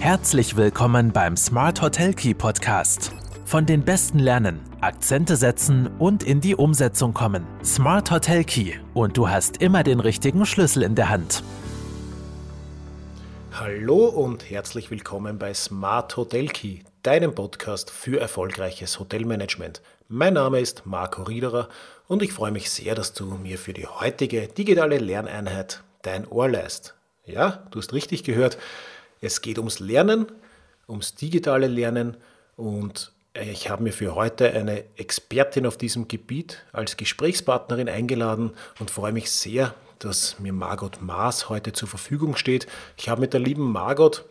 Herzlich willkommen beim Smart Hotel Key Podcast. Von den Besten lernen, Akzente setzen und in die Umsetzung kommen. Smart Hotel Key und du hast immer den richtigen Schlüssel in der Hand. Hallo und herzlich willkommen bei Smart Hotel Key, deinem Podcast für erfolgreiches Hotelmanagement. Mein Name ist Marco Riederer und ich freue mich sehr, dass du mir für die heutige digitale Lerneinheit dein Ohr leist. Ja, du hast richtig gehört. Es geht ums Lernen, ums digitale Lernen und ich habe mir für heute eine Expertin auf diesem Gebiet als Gesprächspartnerin eingeladen und freue mich sehr, dass mir Margot Maas heute zur Verfügung steht. Ich habe mit der lieben Margot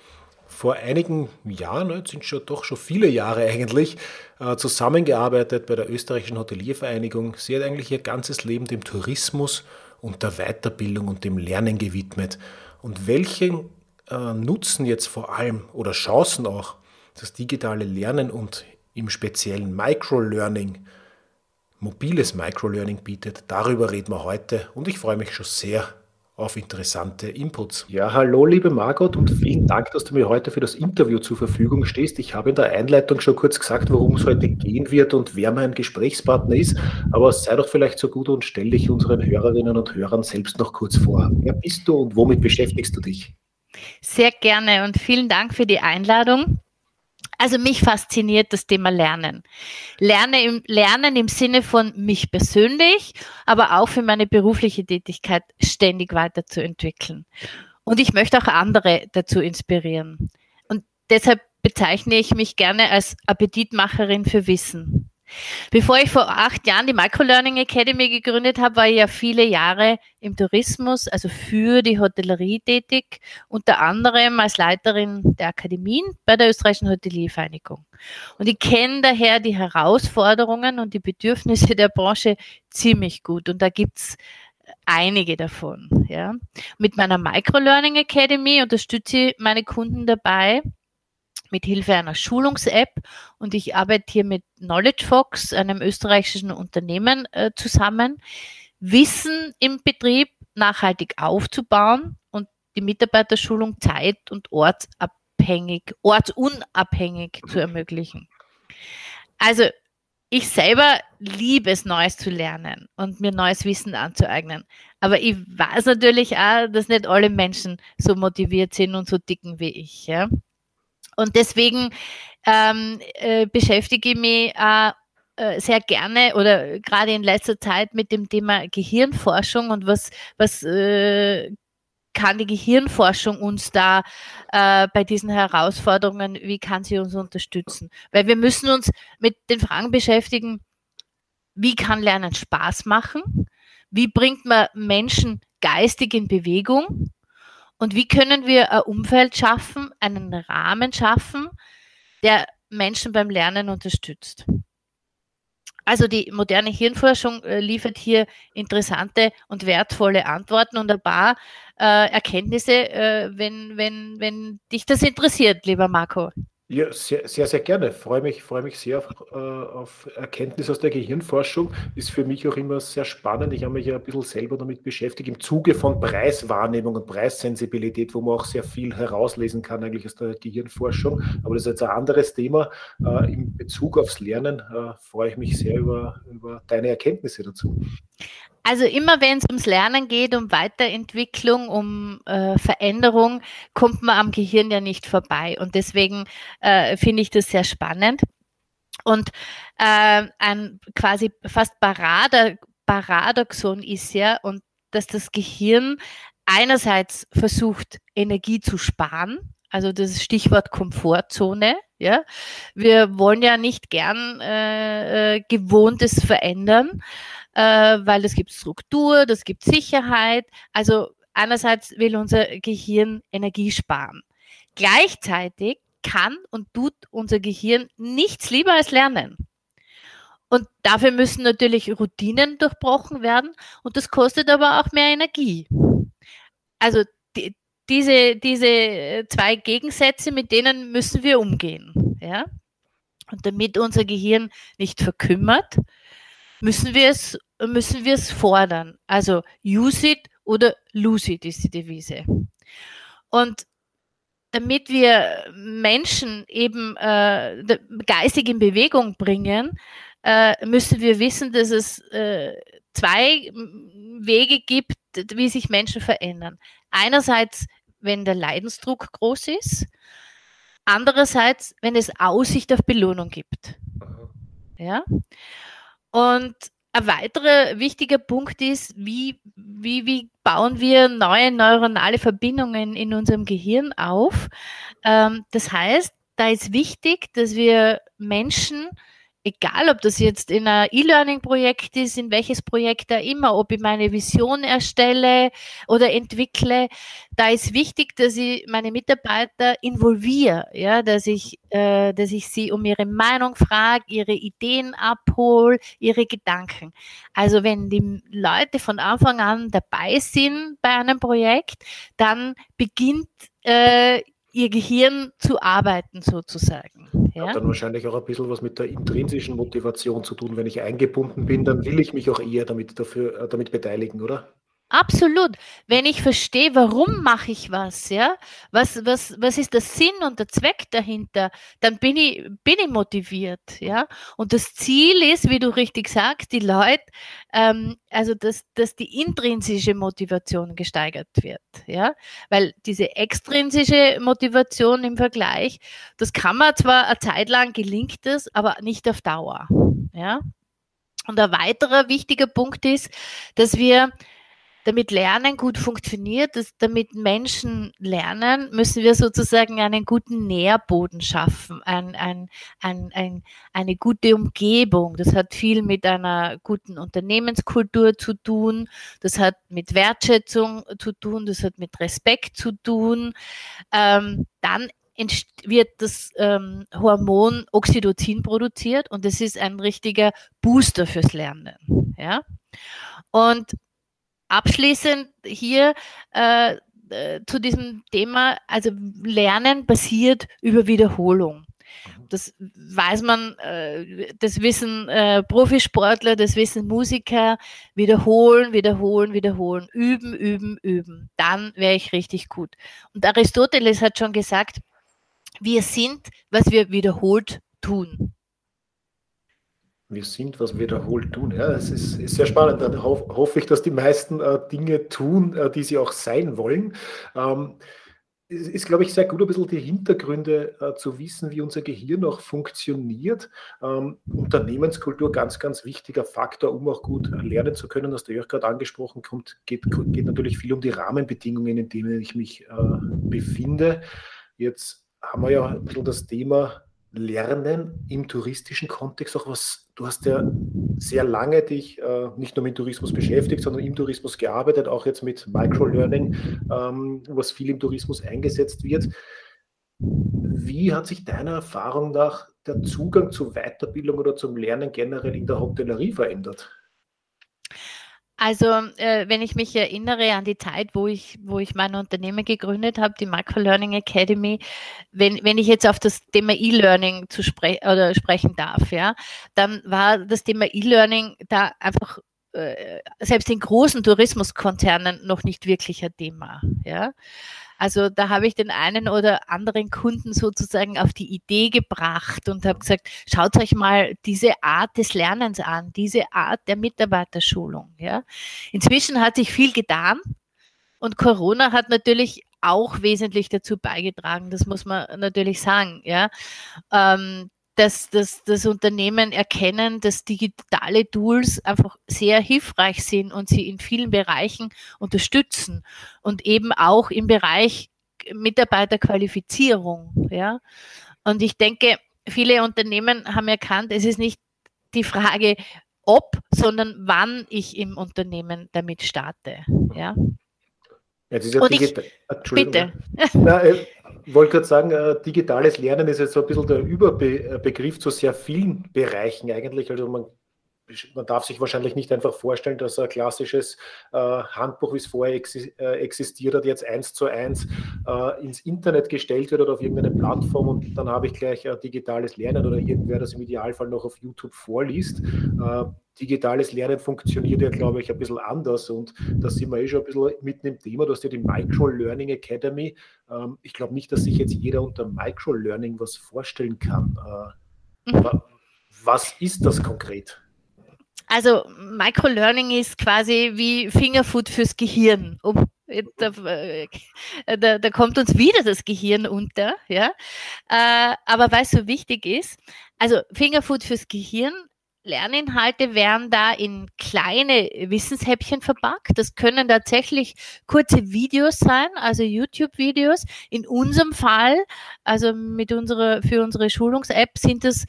vor einigen Jahren, jetzt sind schon doch schon viele Jahre eigentlich, äh, zusammengearbeitet bei der österreichischen Hoteliervereinigung. Sie hat eigentlich ihr ganzes Leben dem Tourismus und der Weiterbildung und dem Lernen gewidmet. Und welchen äh, nutzen jetzt vor allem oder Chancen auch das digitale Lernen und im speziellen Microlearning, mobiles Microlearning bietet. Darüber reden wir heute und ich freue mich schon sehr auf interessante Inputs. Ja, hallo liebe Margot und vielen Dank, dass du mir heute für das Interview zur Verfügung stehst. Ich habe in der Einleitung schon kurz gesagt, worum es heute gehen wird und wer mein Gesprächspartner ist, aber sei doch vielleicht so gut und stell dich unseren Hörerinnen und Hörern selbst noch kurz vor. Wer bist du und womit beschäftigst du dich? Sehr gerne und vielen Dank für die Einladung. Also mich fasziniert das Thema Lernen. Lerne im, Lernen im Sinne von mich persönlich, aber auch für meine berufliche Tätigkeit ständig weiterzuentwickeln. Und ich möchte auch andere dazu inspirieren. Und deshalb bezeichne ich mich gerne als Appetitmacherin für Wissen. Bevor ich vor acht Jahren die Microlearning Academy gegründet habe, war ich ja viele Jahre im Tourismus, also für die Hotellerie tätig, unter anderem als Leiterin der Akademien bei der Österreichischen Hoteliervereinigung. Und ich kenne daher die Herausforderungen und die Bedürfnisse der Branche ziemlich gut. Und da gibt's einige davon. Ja. Mit meiner Microlearning Academy unterstütze ich meine Kunden dabei, mit Hilfe einer Schulungs-App und ich arbeite hier mit KnowledgeFox, einem österreichischen Unternehmen, äh, zusammen, Wissen im Betrieb nachhaltig aufzubauen und die Mitarbeiterschulung zeit- und ortsabhängig, ortsunabhängig zu ermöglichen. Also ich selber liebe es, Neues zu lernen und mir neues Wissen anzueignen. Aber ich weiß natürlich auch, dass nicht alle Menschen so motiviert sind und so dicken wie ich. Ja? Und deswegen ähm, äh, beschäftige ich mich äh, äh, sehr gerne oder gerade in letzter Zeit mit dem Thema Gehirnforschung und was, was äh, kann die Gehirnforschung uns da äh, bei diesen Herausforderungen, wie kann sie uns unterstützen? Weil wir müssen uns mit den Fragen beschäftigen, wie kann Lernen Spaß machen? Wie bringt man Menschen geistig in Bewegung? Und wie können wir ein Umfeld schaffen, einen Rahmen schaffen, der Menschen beim Lernen unterstützt? Also die moderne Hirnforschung äh, liefert hier interessante und wertvolle Antworten und ein paar äh, Erkenntnisse, äh, wenn, wenn, wenn dich das interessiert, lieber Marco. Ja, sehr, sehr, sehr gerne. Freue mich, freue mich sehr auf, äh, auf Erkenntnis aus der Gehirnforschung. Ist für mich auch immer sehr spannend. Ich habe mich ja ein bisschen selber damit beschäftigt, im Zuge von Preiswahrnehmung und Preissensibilität, wo man auch sehr viel herauslesen kann, eigentlich aus der Gehirnforschung. Aber das ist jetzt ein anderes Thema. Äh, in Bezug aufs Lernen äh, freue ich mich sehr über, über deine Erkenntnisse dazu. Also immer wenn es ums Lernen geht, um Weiterentwicklung, um äh, Veränderung, kommt man am Gehirn ja nicht vorbei. Und deswegen äh, finde ich das sehr spannend. Und äh, ein quasi fast Paradoxon ist ja, und dass das Gehirn einerseits versucht, Energie zu sparen, also das Stichwort Komfortzone. Ja, wir wollen ja nicht gern äh, äh Gewohntes verändern äh, weil es gibt Struktur, das gibt Sicherheit. Also einerseits will unser Gehirn Energie sparen. Gleichzeitig kann und tut unser Gehirn nichts lieber als lernen. Und dafür müssen natürlich Routinen durchbrochen werden und das kostet aber auch mehr Energie. Also die, diese, diese zwei Gegensätze, mit denen müssen wir umgehen. Ja? Und damit unser Gehirn nicht verkümmert, müssen wir es, müssen wir es fordern. Also use it oder lose it ist die Devise. Und damit wir Menschen eben äh, geistig in Bewegung bringen, äh, müssen wir wissen, dass es äh, zwei Wege gibt, wie sich Menschen verändern. Einerseits, wenn der Leidensdruck groß ist, andererseits, wenn es Aussicht auf Belohnung gibt. Ja? Und ein weiterer wichtiger Punkt ist, wie, wie, wie bauen wir neue neuronale Verbindungen in unserem Gehirn auf. Ähm, das heißt, da ist wichtig, dass wir Menschen egal ob das jetzt in ein E-Learning-Projekt ist, in welches Projekt da immer, ob ich meine Vision erstelle oder entwickle, da ist wichtig, dass ich meine Mitarbeiter involviere, ja, dass ich, äh, dass ich sie um ihre Meinung frage, ihre Ideen abhole, ihre Gedanken. Also wenn die Leute von Anfang an dabei sind bei einem Projekt, dann beginnt äh, ihr Gehirn zu arbeiten sozusagen. Ja? Hat dann wahrscheinlich auch ein bisschen was mit der intrinsischen Motivation zu tun. Wenn ich eingebunden bin, dann will ich mich auch eher damit, dafür, äh, damit beteiligen, oder? Absolut. Wenn ich verstehe, warum mache ich was, ja, was, was, was ist der Sinn und der Zweck dahinter, dann bin ich, bin ich motiviert, ja. Und das Ziel ist, wie du richtig sagst, die Leute, ähm, also dass, dass die intrinsische Motivation gesteigert wird, ja. Weil diese extrinsische Motivation im Vergleich, das kann man zwar eine Zeit lang gelingt es, aber nicht auf Dauer, ja. Und ein weiterer wichtiger Punkt ist, dass wir damit Lernen gut funktioniert, dass, damit Menschen lernen, müssen wir sozusagen einen guten Nährboden schaffen, ein, ein, ein, ein, eine gute Umgebung. Das hat viel mit einer guten Unternehmenskultur zu tun, das hat mit Wertschätzung zu tun, das hat mit Respekt zu tun. Ähm, dann wird das ähm, Hormon Oxytocin produziert und es ist ein richtiger Booster fürs Lernen. Ja? Und abschließend hier äh, äh, zu diesem Thema, also Lernen basiert über Wiederholung. Mhm. Das weiß man, äh, das wissen äh, Profisportler, das wissen Musiker. Wiederholen, wiederholen, wiederholen, üben, üben, üben. Dann wäre ich richtig gut. Und Aristoteles hat schon gesagt, wir sind, was wir wiederholt tun wir sind, was wir wiederholt tun. Ja, es ist, ist sehr spannend. Dann ho hoffe ich, dass die meisten äh, Dinge tun, äh, die sie auch sein wollen. Ähm, es ist, glaube ich, sehr gut, ein bisschen die Hintergründe äh, zu wissen, wie unser Gehirn auch funktioniert. Ähm, Unternehmenskultur, ganz, ganz wichtiger Faktor, um auch gut lernen zu können. Das du auch gerade angesprochen kommt, geht, geht natürlich viel um die Rahmenbedingungen, in denen ich mich äh, befinde. Jetzt haben wir ja ein bisschen das Thema Lernen im touristischen Kontext auch was, du hast ja sehr lange dich äh, nicht nur mit Tourismus beschäftigt, sondern im Tourismus gearbeitet, auch jetzt mit Microlearning, ähm, was viel im Tourismus eingesetzt wird. Wie hat sich deiner Erfahrung nach der Zugang zu Weiterbildung oder zum Lernen generell in der Hotellerie verändert? Also, äh, wenn ich mich erinnere an die Zeit, wo ich, wo ich mein Unternehmen gegründet habe, die Microlearning Academy, wenn, wenn ich jetzt auf das Thema E-Learning zu spre oder sprechen darf, ja, dann war das Thema E-Learning da einfach äh, selbst in großen Tourismuskonzernen noch nicht wirklich ein Thema, ja. Also da habe ich den einen oder anderen Kunden sozusagen auf die Idee gebracht und habe gesagt, schaut euch mal diese Art des Lernens an, diese Art der Mitarbeiterschulung. Ja. Inzwischen hat sich viel getan und Corona hat natürlich auch wesentlich dazu beigetragen, das muss man natürlich sagen. Ja. Ähm, dass, dass das Unternehmen erkennen, dass digitale Tools einfach sehr hilfreich sind und sie in vielen Bereichen unterstützen und eben auch im Bereich Mitarbeiterqualifizierung. Ja. Und ich denke, viele Unternehmen haben erkannt, es ist nicht die Frage, ob, sondern wann ich im Unternehmen damit starte. Ja. Jetzt ist ja digital. Bitte. Äh, wollte gerade sagen, äh, digitales Lernen ist jetzt so ein bisschen der Überbegriff zu sehr vielen Bereichen eigentlich. Also man man darf sich wahrscheinlich nicht einfach vorstellen, dass ein klassisches äh, Handbuch, wie es vorher exi äh, existiert hat, jetzt eins zu eins äh, ins Internet gestellt wird oder auf irgendeine Plattform und dann habe ich gleich digitales Lernen oder irgendwer das im Idealfall noch auf YouTube vorliest. Äh, digitales Lernen funktioniert ja, glaube ich, ein bisschen anders und da sind wir eh schon ein bisschen mitten im Thema. Du hast ja die Micro-Learning Academy. Ähm, ich glaube nicht, dass sich jetzt jeder unter Micro-Learning was vorstellen kann. Äh, mhm. Was ist das konkret? Also Microlearning ist quasi wie Fingerfood fürs Gehirn. Um, da, äh, da, da, kommt uns wieder das Gehirn unter, ja. Äh, aber es so wichtig ist, also Fingerfood fürs Gehirn, Lerninhalte werden da in kleine Wissenshäppchen verpackt. Das können tatsächlich kurze Videos sein, also YouTube-Videos. In unserem Fall, also mit unserer, für unsere Schulungs-App sind das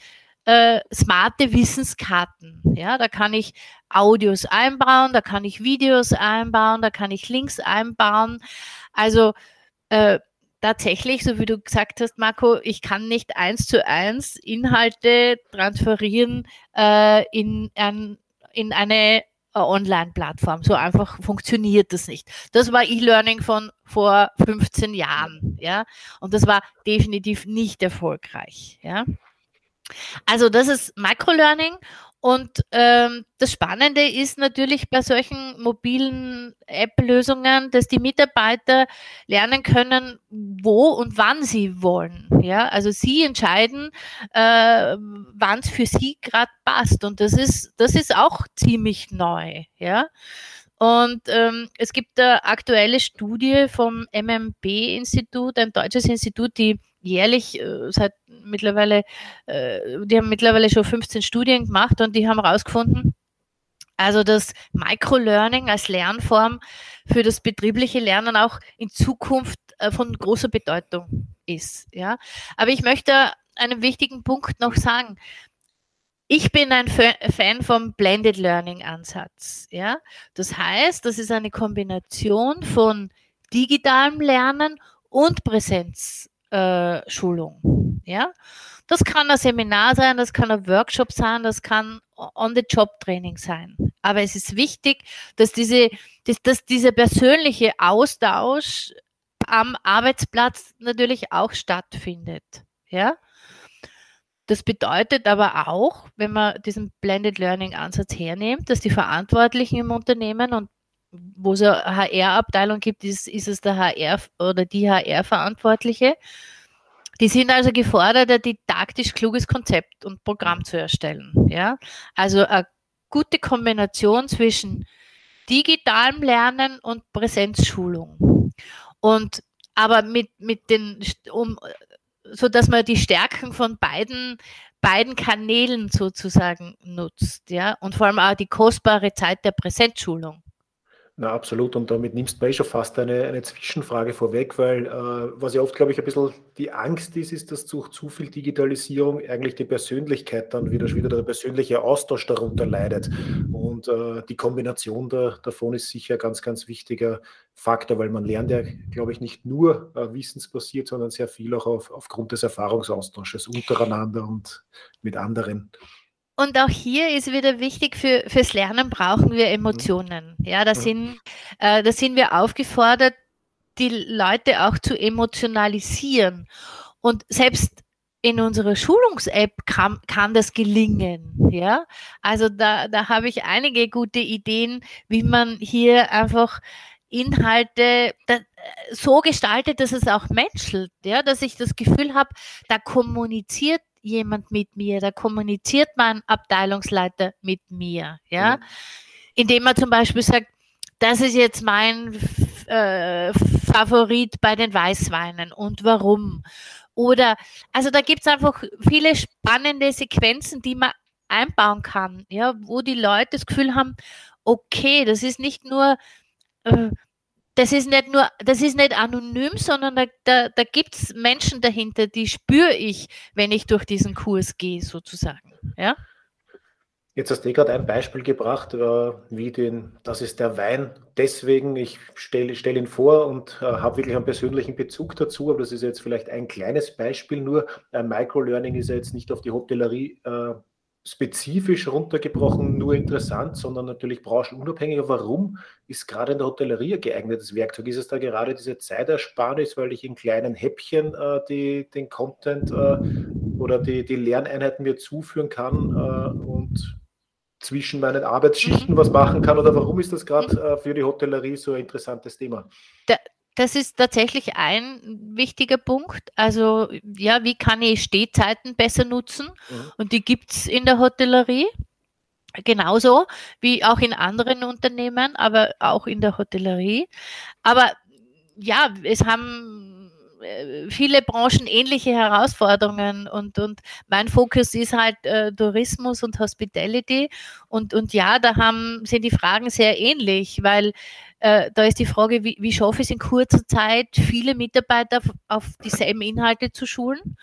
äh, smarte Wissenskarten. Ja, da kann ich Audios einbauen, da kann ich Videos einbauen, da kann ich Links einbauen. Also äh, tatsächlich, so wie du gesagt hast, Marco, ich kann nicht eins zu eins Inhalte transferieren äh, in, ein, in eine äh, Online-Plattform. So einfach funktioniert das nicht. Das war E-Learning von vor 15 Jahren, ja, und das war definitiv nicht erfolgreich, ja. Also das ist Microlearning und ähm, das Spannende ist natürlich bei solchen mobilen App-Lösungen, dass die Mitarbeiter lernen können, wo und wann sie wollen. Ja, also sie entscheiden, äh, wann es für sie gerade passt und das ist das ist auch ziemlich neu. Ja. Und ähm, es gibt eine aktuelle Studie vom MMB-Institut, ein deutsches Institut, die jährlich äh, seit mittlerweile, äh, die haben mittlerweile schon 15 Studien gemacht und die haben herausgefunden, also dass Microlearning als Lernform für das betriebliche Lernen auch in Zukunft äh, von großer Bedeutung ist. Ja, aber ich möchte einen wichtigen Punkt noch sagen. Ich bin ein Fan vom Blended Learning Ansatz. Ja, das heißt, das ist eine Kombination von digitalem Lernen und Präsenz äh, Schulung. Ja? Das kann ein Seminar sein, das kann ein Workshop sein, das kann On-the-Job-Training sein. Aber es ist wichtig, dass, diese, dass, dass dieser persönliche Austausch am Arbeitsplatz natürlich auch stattfindet. Ja? Das bedeutet aber auch, wenn man diesen Blended Learning Ansatz hernimmt, dass die Verantwortlichen im Unternehmen und wo es eine HR-Abteilung gibt, ist, ist es der HR oder die HR-Verantwortliche. Die sind also gefordert, ein didaktisch kluges Konzept und Programm zu erstellen. Ja? Also eine gute Kombination zwischen digitalem Lernen und Präsenzschulung. Und aber mit, mit den, um, so dass man die Stärken von beiden, beiden Kanälen sozusagen nutzt, ja, und vor allem auch die kostbare Zeit der Präsenzschulung. Na, absolut. Und damit nimmst du mir eh schon fast eine, eine Zwischenfrage vorweg, weil äh, was ja oft, glaube ich, ein bisschen die Angst ist, ist, dass durch zu viel Digitalisierung eigentlich die Persönlichkeit dann wieder, wieder der persönliche Austausch darunter leidet. Und äh, die Kombination da, davon ist sicher ein ganz, ganz wichtiger Faktor, weil man lernt ja, glaube ich, nicht nur äh, wissensbasiert, sondern sehr viel auch auf, aufgrund des Erfahrungsaustausches untereinander und mit anderen. Und auch hier ist wieder wichtig, für, fürs Lernen brauchen wir Emotionen. Ja, da sind, äh, da sind wir aufgefordert, die Leute auch zu emotionalisieren. Und selbst in unserer Schulungs-App kann, kann das gelingen. Ja, also da, da habe ich einige gute Ideen, wie man hier einfach Inhalte da, so gestaltet, dass es auch menschelt, ja, dass ich das Gefühl habe, da kommuniziert jemand mit mir, da kommuniziert mein Abteilungsleiter mit mir, ja, mhm. indem er zum Beispiel sagt, das ist jetzt mein äh, Favorit bei den Weißweinen und warum. Oder, also da gibt es einfach viele spannende Sequenzen, die man einbauen kann, ja, wo die Leute das Gefühl haben, okay, das ist nicht nur äh, das ist nicht nur, das ist nicht anonym, sondern da, da, da gibt es Menschen dahinter, die spüre ich, wenn ich durch diesen Kurs gehe, sozusagen. Ja? Jetzt hast du gerade ein Beispiel gebracht, äh, wie den, das ist der Wein. Deswegen, ich stelle stell ihn vor und äh, habe wirklich einen persönlichen Bezug dazu, aber das ist jetzt vielleicht ein kleines Beispiel nur. Ein Microlearning ist ja jetzt nicht auf die Hotellerie äh, spezifisch runtergebrochen nur interessant, sondern natürlich branchenunabhängig. Warum ist gerade in der Hotellerie ein geeignetes Werkzeug? Ist es da gerade diese Zeitersparnis, weil ich in kleinen Häppchen äh, die, den Content äh, oder die, die Lerneinheiten mir zuführen kann äh, und zwischen meinen Arbeitsschichten was machen kann? Oder warum ist das gerade äh, für die Hotellerie so ein interessantes Thema? Der, das ist tatsächlich ein wichtiger Punkt. Also ja, wie kann ich Stehzeiten besser nutzen? Mhm. Und die gibt es in der Hotellerie. Genauso wie auch in anderen Unternehmen, aber auch in der Hotellerie. Aber ja, es haben äh, viele Branchen ähnliche Herausforderungen und, und mein Fokus ist halt äh, Tourismus und Hospitality und, und ja, da haben, sind die Fragen sehr ähnlich, weil äh, da ist die Frage, wie, wie schaffe ich es in kurzer Zeit, viele Mitarbeiter auf, dieselben Inhalte zu schulen.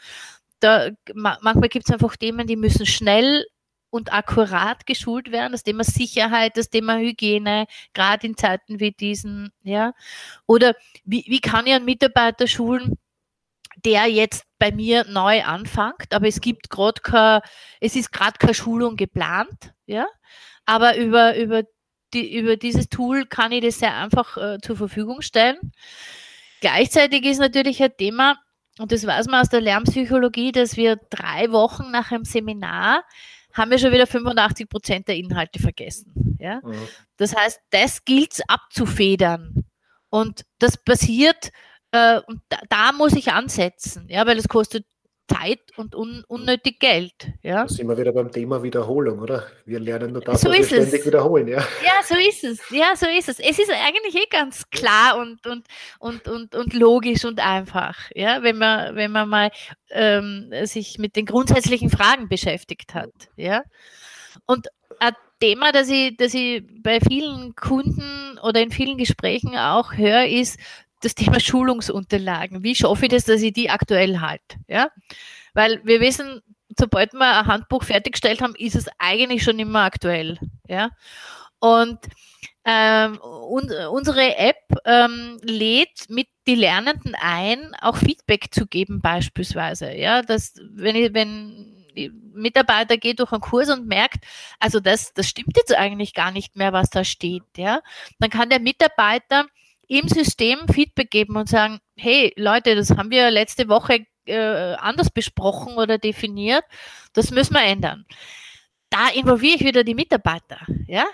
Da, ma, manchmal gibt es einfach Themen, die müssen schnell und akkurat geschult werden. Das Thema Sicherheit, das Thema Hygiene, gerade in Zeiten wie diesen, ja. Oder wie, wie kann ich einen Mitarbeiter schulen, der jetzt bei mir neu anfängt, aber es gibt gerade es ist gerade keine Schulung geplant, ja. Aber über, über die, über dieses Tool kann ich das sehr einfach äh, zur Verfügung stellen. Gleichzeitig ist natürlich ein Thema, und das weiß man aus der Lernpsychologie, dass wir drei Wochen nach einem Seminar haben wir schon wieder 85 Prozent der Inhalte vergessen. Ja? Mhm. Das heißt, das gilt es abzufedern. Und das passiert, äh, und da, da, muss ich ansetzen, ja, weil es kostet Zeit und un unnötig Geld. Ja? Da sind wir wieder beim Thema Wiederholung, oder? Wir lernen nur das, so was wir ständig es. wiederholen. Ja? ja, so ist es. Ja, so ist es. Es ist eigentlich eh ganz klar und, und, und, und, und logisch und einfach, ja? wenn, man, wenn man mal ähm, sich mit den grundsätzlichen Fragen beschäftigt hat. Ja? Und ein Thema, das ich, das ich bei vielen Kunden oder in vielen Gesprächen auch höre, ist, das Thema Schulungsunterlagen. Wie schaffe ich das, dass ich die aktuell halte? Ja? Weil wir wissen, sobald wir ein Handbuch fertiggestellt haben, ist es eigentlich schon immer aktuell. Ja? Und ähm, und, unsere App ähm, lädt mit die Lernenden ein, auch Feedback zu geben beispielsweise. Ja, dass wenn ich, wenn Mitarbeiter geht durch einen Kurs und merkt, also das, das stimmt jetzt eigentlich gar nicht mehr, was da steht. Ja, dann kann der Mitarbeiter im System Feedback geben und sagen, hey Leute, das haben wir letzte Woche äh, anders besprochen oder definiert, das müssen wir ändern. Da involviere ich wieder die Mitarbeiter, ja.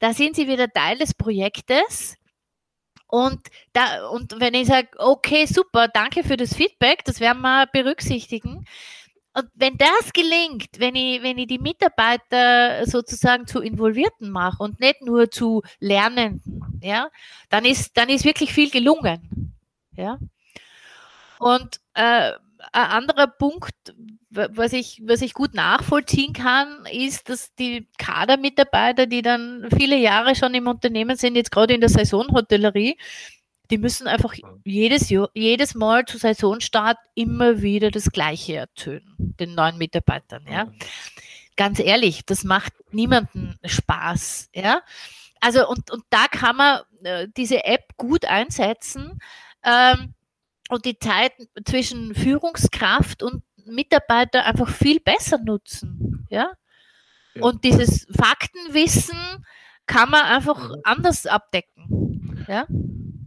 Da sind sie wieder Teil des Projektes. Und, da, und wenn ich sage, okay, super, danke für das Feedback, das werden wir berücksichtigen, und wenn das gelingt, wenn ich, wenn ich die Mitarbeiter sozusagen zu Involvierten mache und nicht nur zu Lernenden, ja, dann ist, dann ist wirklich viel gelungen. Ja. Und äh, ein anderer Punkt, was ich, was ich gut nachvollziehen kann, ist, dass die Kadermitarbeiter, die dann viele Jahre schon im Unternehmen sind, jetzt gerade in der Saisonhotellerie, die müssen einfach jedes, jedes Mal zu Saisonstart immer wieder das Gleiche erzählen, den neuen Mitarbeitern. Ja. Ganz ehrlich, das macht niemanden Spaß. Ja. Also und, und da kann man äh, diese App gut einsetzen ähm, und die Zeit zwischen Führungskraft und Mitarbeiter einfach viel besser nutzen. Ja. ja. Und dieses Faktenwissen kann man einfach anders abdecken. Ja.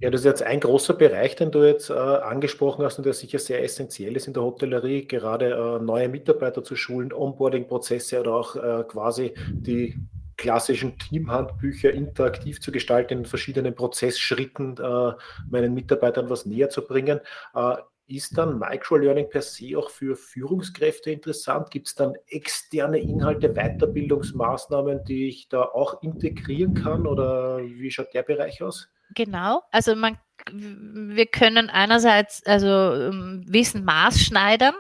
Ja, das ist jetzt ein großer Bereich, den du jetzt äh, angesprochen hast und der sicher sehr essentiell ist in der Hotellerie, gerade äh, neue Mitarbeiter zu schulen, Onboarding-Prozesse oder auch äh, quasi die klassischen Teamhandbücher interaktiv zu gestalten, in verschiedenen Prozessschritten äh, meinen Mitarbeitern was näher zu bringen. Äh, ist dann Microlearning per se auch für Führungskräfte interessant? Gibt es dann externe Inhalte, Weiterbildungsmaßnahmen, die ich da auch integrieren kann oder wie schaut der Bereich aus? Genau, also man, wir können einerseits also ähm, Wissen maßschneidern,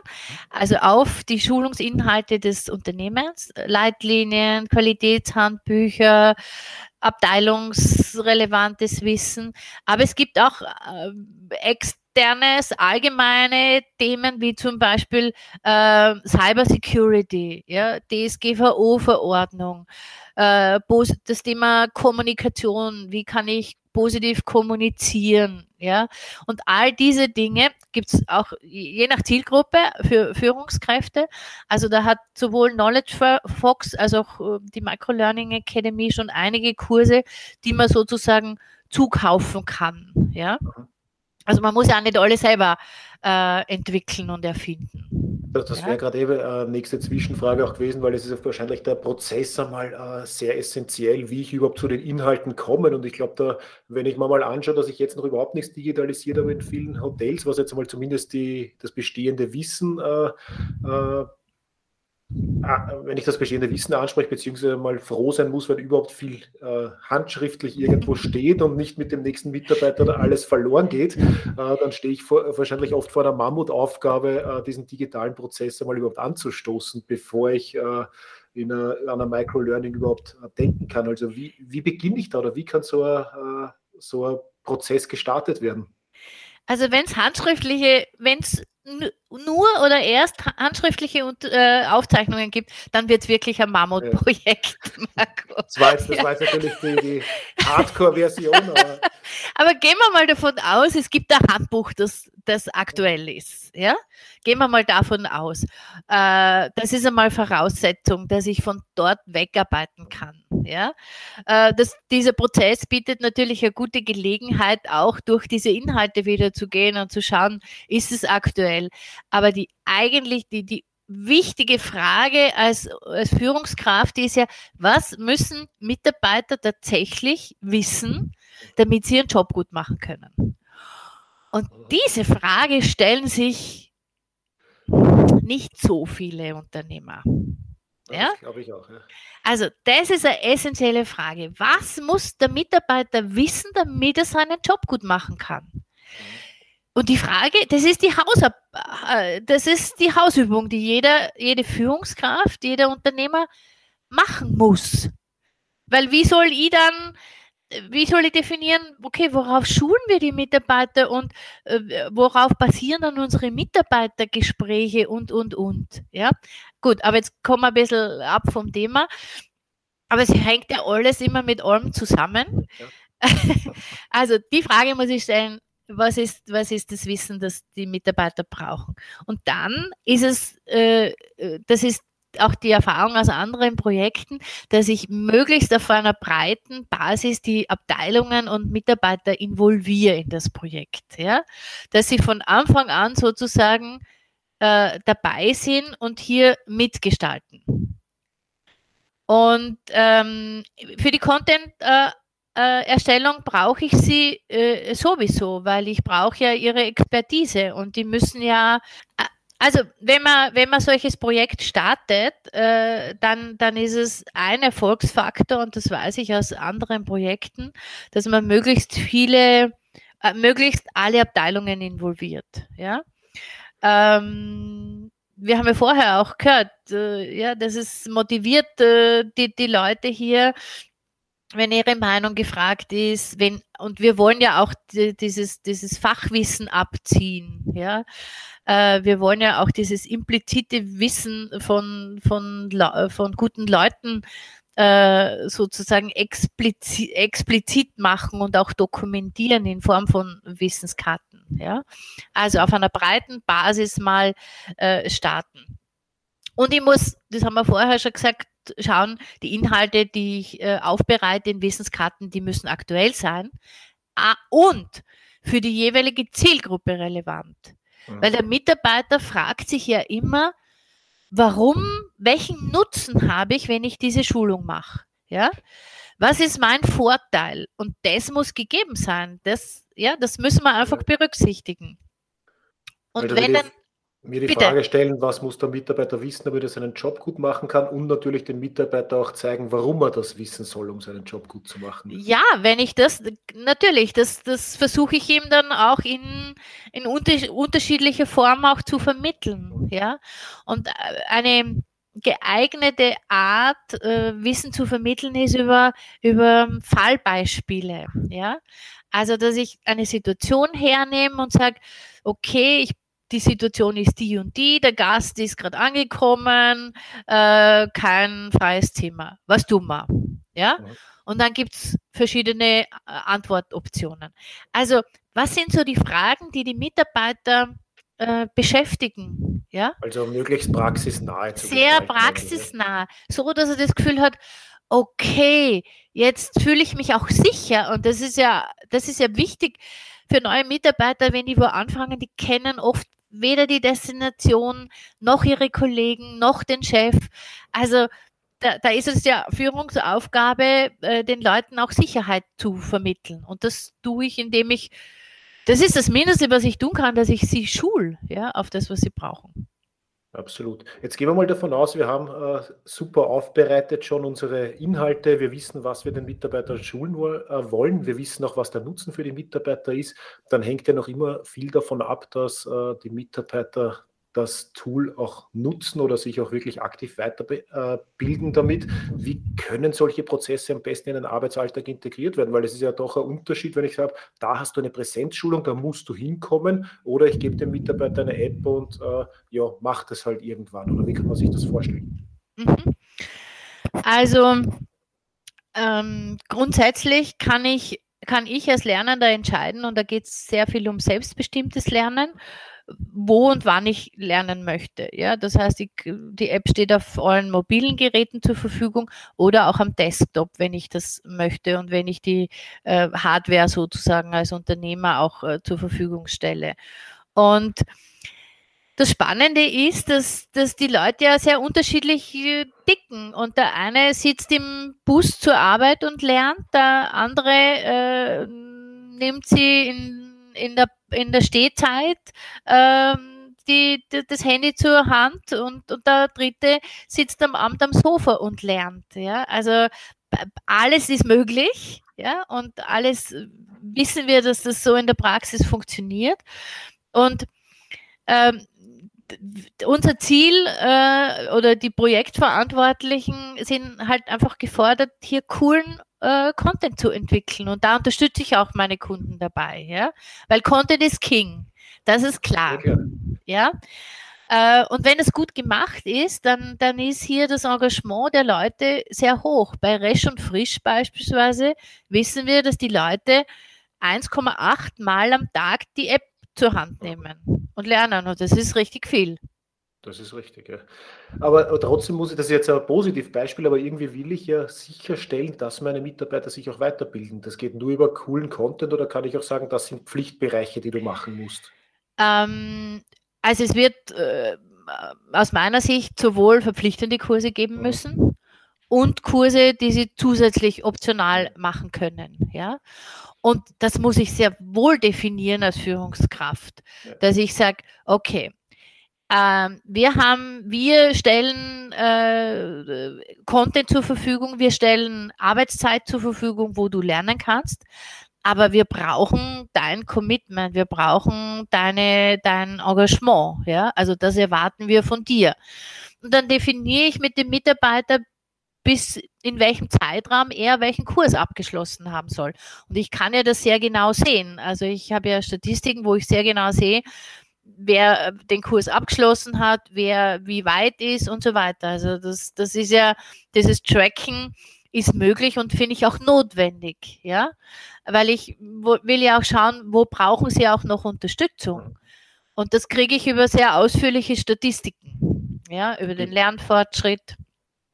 also auf die Schulungsinhalte des Unternehmens, Leitlinien, Qualitätshandbücher, abteilungsrelevantes Wissen, aber es gibt auch äh, externes, allgemeine Themen wie zum Beispiel äh, Cybersecurity, ja, DSGVO-Verordnung, äh, das Thema Kommunikation, wie kann ich positiv kommunizieren, ja. Und all diese Dinge gibt es auch je nach Zielgruppe für Führungskräfte. Also da hat sowohl Knowledge Fox als auch äh, die Microlearning Academy schon einige Kurse, die man sozusagen zukaufen kann, ja. Mhm. Also man muss ja auch nicht alle selber äh, entwickeln und erfinden. Das, das wäre gerade eben äh, nächste Zwischenfrage auch gewesen, weil es ist wahrscheinlich der Prozess einmal äh, sehr essentiell, wie ich überhaupt zu den Inhalten komme. Und ich glaube, da, wenn ich mir mal anschaue, dass ich jetzt noch überhaupt nichts digitalisiert habe in vielen Hotels, was jetzt mal zumindest die, das bestehende Wissen äh, äh wenn ich das bestehende Wissen anspreche, beziehungsweise mal froh sein muss, wenn überhaupt viel äh, handschriftlich irgendwo steht und nicht mit dem nächsten Mitarbeiter alles verloren geht, äh, dann stehe ich vor, wahrscheinlich oft vor der Mammutaufgabe, äh, diesen digitalen Prozess einmal überhaupt anzustoßen, bevor ich äh, in einer, einer Microlearning überhaupt äh, denken kann. Also wie, wie beginne ich da oder wie kann so ein, äh, so ein Prozess gestartet werden? Also wenn es handschriftliche, wenn es nur oder erst handschriftliche äh, Aufzeichnungen gibt, dann wird es wirklich ein Mammutprojekt, ja. Marco. Das war jetzt, das ja. war jetzt natürlich die, die Hardcore-Version. Aber, aber gehen wir mal davon aus, es gibt ein Handbuch, das, das aktuell ist. Ja? Gehen wir mal davon aus. Äh, das ist einmal Voraussetzung, dass ich von dort wegarbeiten kann. Ja? Äh, das, dieser Prozess bietet natürlich eine gute Gelegenheit, auch durch diese Inhalte wieder zu gehen und zu schauen, ist es aktuell. Aber die eigentlich, die, die wichtige Frage als, als Führungskraft ist ja, was müssen Mitarbeiter tatsächlich wissen, damit sie ihren Job gut machen können? Und diese Frage stellen sich nicht so viele Unternehmer. Ja? Glaube ich auch. Ja. Also, das ist eine essentielle Frage. Was muss der Mitarbeiter wissen, damit er seinen Job gut machen kann? Mhm. Und die Frage, das ist die Hausab äh, das ist die Hausübung, die jeder, jede Führungskraft, jeder Unternehmer machen muss. Weil wie soll ich dann, wie soll ich definieren, okay, worauf schulen wir die Mitarbeiter und äh, worauf basieren dann unsere Mitarbeitergespräche und, und, und. Ja, gut, aber jetzt kommen wir ein bisschen ab vom Thema. Aber es hängt ja alles immer mit allem zusammen. Ja. Also die Frage muss ich stellen, was ist, was ist das Wissen, das die Mitarbeiter brauchen. Und dann ist es, äh, äh, das ist auch die Erfahrung aus anderen Projekten, dass ich möglichst auf einer breiten Basis die Abteilungen und Mitarbeiter involviere in das Projekt. Ja? Dass sie von Anfang an sozusagen äh, dabei sind und hier mitgestalten. Und ähm, für die Content äh, äh, Erstellung brauche ich sie äh, sowieso, weil ich brauche ja ihre Expertise und die müssen ja, äh, also wenn man, wenn man solches Projekt startet, äh, dann, dann ist es ein Erfolgsfaktor und das weiß ich aus anderen Projekten, dass man möglichst viele, äh, möglichst alle Abteilungen involviert. Ja. Ähm, wir haben ja vorher auch gehört, äh, ja, das ist motiviert die, die Leute hier, wenn Ihre Meinung gefragt ist, wenn, und wir wollen ja auch dieses, dieses Fachwissen abziehen, ja. Äh, wir wollen ja auch dieses implizite Wissen von, von, von guten Leuten äh, sozusagen explizit, explizit machen und auch dokumentieren in Form von Wissenskarten, ja. Also auf einer breiten Basis mal äh, starten. Und ich muss, das haben wir vorher schon gesagt, schauen, die Inhalte, die ich äh, aufbereite in Wissenskarten, die müssen aktuell sein ah, und für die jeweilige Zielgruppe relevant. Mhm. Weil der Mitarbeiter fragt sich ja immer, warum, welchen Nutzen habe ich, wenn ich diese Schulung mache? Ja? Was ist mein Vorteil? Und das muss gegeben sein. Das, ja, das müssen wir einfach berücksichtigen. Und wenn dann mir die Bitte. Frage stellen, was muss der Mitarbeiter wissen, damit er seinen Job gut machen kann und natürlich dem Mitarbeiter auch zeigen, warum er das wissen soll, um seinen Job gut zu machen. Ja, wenn ich das, natürlich, das, das versuche ich ihm dann auch in, in unter, unterschiedlicher Form auch zu vermitteln. Ja? Und äh, eine geeignete Art, äh, Wissen zu vermitteln, ist über, über Fallbeispiele. Ja? Also, dass ich eine Situation hernehme und sage, okay, ich die Situation ist die und die, der Gast ist gerade angekommen, äh, kein freies Zimmer. Was tun wir? Ja? Und dann gibt es verschiedene äh, Antwortoptionen. Also, was sind so die Fragen, die die Mitarbeiter äh, beschäftigen? Ja? Also möglichst praxisnah. Sehr praxisnah, so dass er das Gefühl hat, okay, jetzt fühle ich mich auch sicher. Und das ist ja, das ist ja wichtig für neue Mitarbeiter, wenn die wo anfangen, die kennen oft weder die Destination noch ihre Kollegen noch den Chef. Also da, da ist es ja Führungsaufgabe, äh, den Leuten auch Sicherheit zu vermitteln. Und das tue ich, indem ich, das ist das Mindeste, was ich tun kann, dass ich sie schul, ja, auf das, was sie brauchen. Absolut. Jetzt gehen wir mal davon aus, wir haben äh, super aufbereitet schon unsere Inhalte. Wir wissen, was wir den Mitarbeitern schulen wo äh, wollen. Wir wissen auch, was der Nutzen für die Mitarbeiter ist. Dann hängt ja noch immer viel davon ab, dass äh, die Mitarbeiter das Tool auch nutzen oder sich auch wirklich aktiv weiterbilden äh, damit. Wie können solche Prozesse am besten in den Arbeitsalltag integriert werden? Weil es ist ja doch ein Unterschied, wenn ich sage, da hast du eine Präsenzschulung, da musst du hinkommen oder ich gebe dem Mitarbeiter eine App und äh, ja, mach das halt irgendwann. Oder wie kann man sich das vorstellen? Mhm. Also ähm, grundsätzlich kann ich, kann ich als Lernender entscheiden und da geht es sehr viel um selbstbestimmtes Lernen wo und wann ich lernen möchte. Ja, das heißt, die, die App steht auf allen mobilen Geräten zur Verfügung oder auch am Desktop, wenn ich das möchte und wenn ich die äh, Hardware sozusagen als Unternehmer auch äh, zur Verfügung stelle. Und das Spannende ist, dass, dass die Leute ja sehr unterschiedlich äh, dicken. Und der eine sitzt im Bus zur Arbeit und lernt, der andere äh, nimmt sie in in der, in der Stehzeit ähm, die, die, das Handy zur Hand und, und der dritte sitzt am Abend am Sofa und lernt. Ja? Also alles ist möglich ja? und alles wissen wir, dass das so in der Praxis funktioniert. Und ähm, unser Ziel äh, oder die Projektverantwortlichen sind halt einfach gefordert, hier coolen äh, Content zu entwickeln. Und da unterstütze ich auch meine Kunden dabei, ja. Weil Content ist King. Das ist klar. Ja. Äh, und wenn es gut gemacht ist, dann, dann ist hier das Engagement der Leute sehr hoch. Bei Resch und Frisch beispielsweise wissen wir, dass die Leute 1,8 Mal am Tag die App zur Hand nehmen und lernen. Und das ist richtig viel. Das ist richtig, ja. Aber, aber, trotzdem muss ich, das ist jetzt ein Positivbeispiel, aber irgendwie will ich ja sicherstellen, dass meine Mitarbeiter sich auch weiterbilden. Das geht nur über coolen Content oder kann ich auch sagen, das sind Pflichtbereiche, die du machen musst? Ähm, also es wird äh, aus meiner Sicht sowohl verpflichtende Kurse geben mhm. müssen und Kurse, die sie zusätzlich optional machen können. Ja? Und das muss ich sehr wohl definieren als Führungskraft, ja. dass ich sage, okay, ähm, wir haben, wir stellen äh, Content zur Verfügung, wir stellen Arbeitszeit zur Verfügung, wo du lernen kannst. Aber wir brauchen dein Commitment, wir brauchen deine, dein Engagement, ja. Also das erwarten wir von dir. Und dann definiere ich mit dem Mitarbeiter, bis in welchem Zeitraum er welchen Kurs abgeschlossen haben soll. Und ich kann ja das sehr genau sehen. Also ich habe ja Statistiken, wo ich sehr genau sehe, wer äh, den Kurs abgeschlossen hat, wer wie weit ist und so weiter. Also das, das ist ja, dieses Tracking ist möglich und finde ich auch notwendig, ja, weil ich will ja auch schauen, wo brauchen sie auch noch Unterstützung. Und das kriege ich über sehr ausführliche Statistiken, ja, über den Lernfortschritt.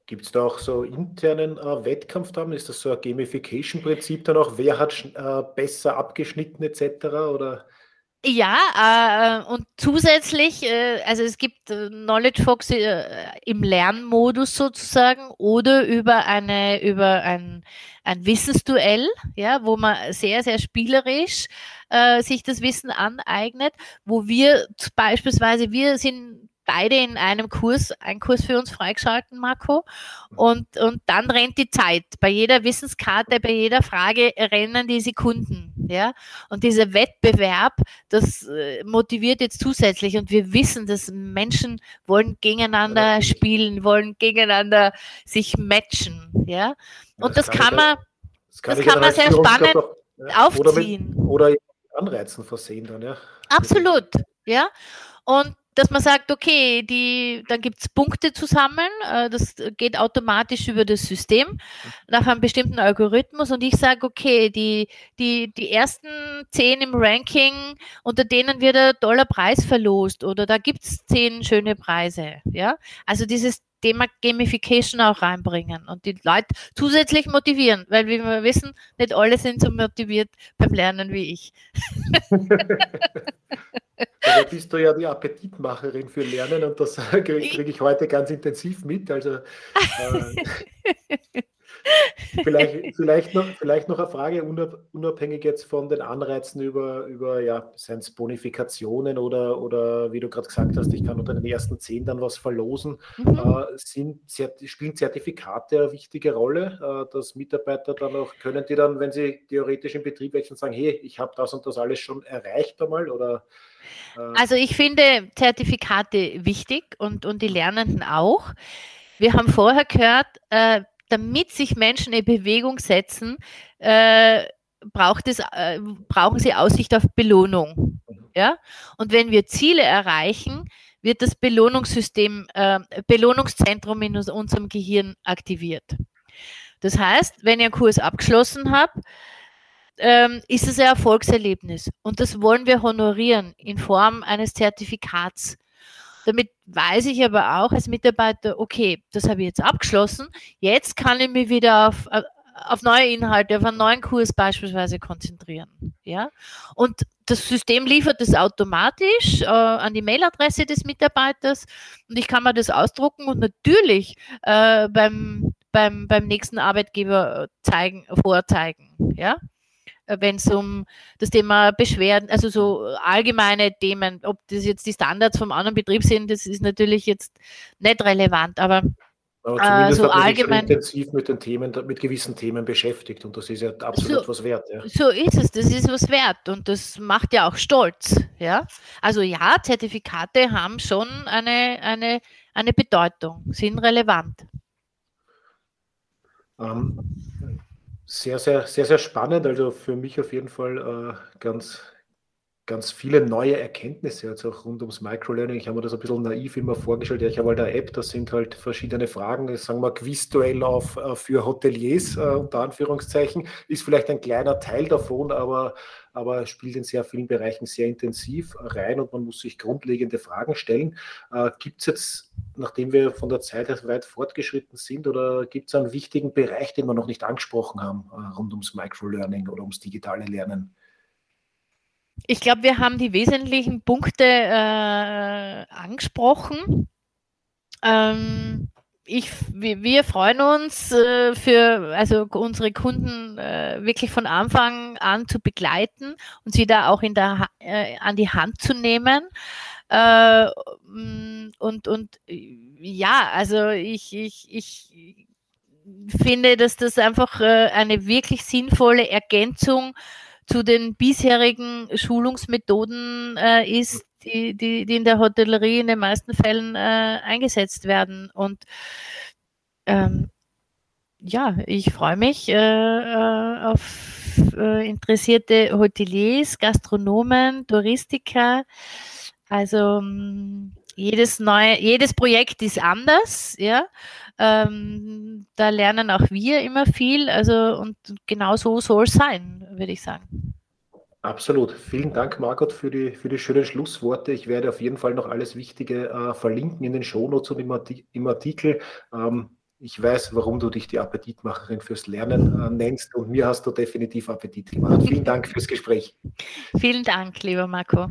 Gibt es da auch so internen äh, Wettkampf dann? Ist das so ein Gamification-Prinzip dann auch? Wer hat äh, besser abgeschnitten etc. Oder? Ja, äh, und zusätzlich, äh, also es gibt äh, Knowledge Fox äh, im Lernmodus sozusagen oder über eine über ein, ein Wissensduell, ja, wo man sehr sehr spielerisch äh, sich das Wissen aneignet, wo wir beispielsweise wir sind beide in einem Kurs, einen Kurs für uns freigeschalten, Marco. Und, und dann rennt die Zeit. Bei jeder Wissenskarte, bei jeder Frage rennen die Sekunden. Ja? Und dieser Wettbewerb, das äh, motiviert jetzt zusätzlich. Und wir wissen, dass Menschen wollen gegeneinander spielen, wollen gegeneinander sich matchen. Ja? Und das, das kann, man, das kann, das kann man sehr spannend auch, ja, aufziehen. Oder, mit, oder Anreizen versehen dann, ja. Absolut, ja. Und dass man sagt, okay, die, dann gibt es Punkte zu sammeln, äh, das geht automatisch über das System nach einem bestimmten Algorithmus und ich sage, okay, die, die, die ersten zehn im Ranking, unter denen wird ein toller Preis verlost oder da gibt es zehn schöne Preise. Ja? Also dieses Thema Gamification auch reinbringen und die Leute zusätzlich motivieren, weil wie wir wissen, nicht alle sind so motiviert beim Lernen wie ich. Da bist du ja die Appetitmacherin für Lernen und das kriege krieg ich heute ganz intensiv mit. Also äh, vielleicht, vielleicht, noch, vielleicht noch eine Frage, unabhängig jetzt von den Anreizen über, über ja, seien es Bonifikationen oder, oder wie du gerade gesagt hast, ich kann unter den ersten zehn dann was verlosen. Mhm. Äh, sind, spielen Zertifikate eine wichtige Rolle, äh, dass Mitarbeiter dann auch, können die dann, wenn sie theoretisch im Betrieb wechseln, sagen, hey, ich habe das und das alles schon erreicht einmal oder äh also ich finde Zertifikate wichtig und, und die Lernenden auch. Wir haben vorher gehört, äh, damit sich Menschen in Bewegung setzen, äh, braucht es, äh, brauchen sie Aussicht auf Belohnung. Ja? Und wenn wir Ziele erreichen, wird das Belohnungssystem, äh, Belohnungszentrum in unserem Gehirn aktiviert. Das heißt, wenn ich einen Kurs abgeschlossen habe, ähm, ist es ein Erfolgserlebnis. Und das wollen wir honorieren in Form eines Zertifikats. Damit weiß ich aber auch als Mitarbeiter, okay, das habe ich jetzt abgeschlossen. Jetzt kann ich mich wieder auf, äh, auf neue Inhalte, auf einen neuen Kurs beispielsweise konzentrieren. Ja? Und das System liefert es automatisch äh, an die Mailadresse des Mitarbeiters und ich kann mir das ausdrucken und natürlich äh, beim, beim, beim nächsten Arbeitgeber zeigen, vorzeigen. Ja? Wenn es um das Thema Beschwerden, also so allgemeine Themen, ob das jetzt die Standards vom anderen Betrieb sind, das ist natürlich jetzt nicht relevant, aber aber zumindest äh, so allgemein intensiv mit den Themen, mit gewissen Themen beschäftigt und das ist ja absolut so, was wert. Ja. So ist es, das ist was wert und das macht ja auch stolz. Ja? Also ja, Zertifikate haben schon eine, eine, eine Bedeutung, sind relevant. Ähm, sehr, sehr, sehr, sehr spannend. Also für mich auf jeden Fall äh, ganz, ganz viele neue Erkenntnisse jetzt auch rund ums Microlearning. Ich habe mir das ein bisschen naiv immer vorgestellt. Ja, ich habe halt eine App, das sind halt verschiedene Fragen. Sagen wir Quizduell auf äh, für Hoteliers, äh, unter Anführungszeichen. Ist vielleicht ein kleiner Teil davon, aber aber spielt in sehr vielen Bereichen sehr intensiv rein und man muss sich grundlegende Fragen stellen. Äh, gibt es jetzt, nachdem wir von der Zeit weit fortgeschritten sind, oder gibt es einen wichtigen Bereich, den wir noch nicht angesprochen haben, äh, rund ums Microlearning oder ums digitale Lernen? Ich glaube, wir haben die wesentlichen Punkte äh, angesprochen. Ähm, ich, wir freuen uns äh, für also unsere Kunden äh, wirklich von Anfang an zu begleiten und sie da auch in der, äh, an die Hand zu nehmen. Äh, und, und ja, also ich, ich, ich finde, dass das einfach äh, eine wirklich sinnvolle Ergänzung zu den bisherigen Schulungsmethoden äh, ist, die, die, die in der Hotellerie in den meisten Fällen äh, eingesetzt werden. Und ähm, ja, ich freue mich äh, äh auf äh, interessierte Hoteliers, Gastronomen, Touristiker. Also ähm, jedes neue, jedes Projekt ist anders, ja. Ähm, da lernen auch wir immer viel. Also und genau so soll es sein, würde ich sagen. Absolut. Vielen Dank, Margot, für die, für die schönen Schlussworte. Ich werde auf jeden Fall noch alles Wichtige äh, verlinken in den Shownotes und im, im Artikel. Ähm, ich weiß, warum du dich die Appetitmacherin fürs Lernen äh, nennst und mir hast du definitiv Appetit gemacht. Vielen Dank fürs Gespräch. Vielen Dank, lieber Marco.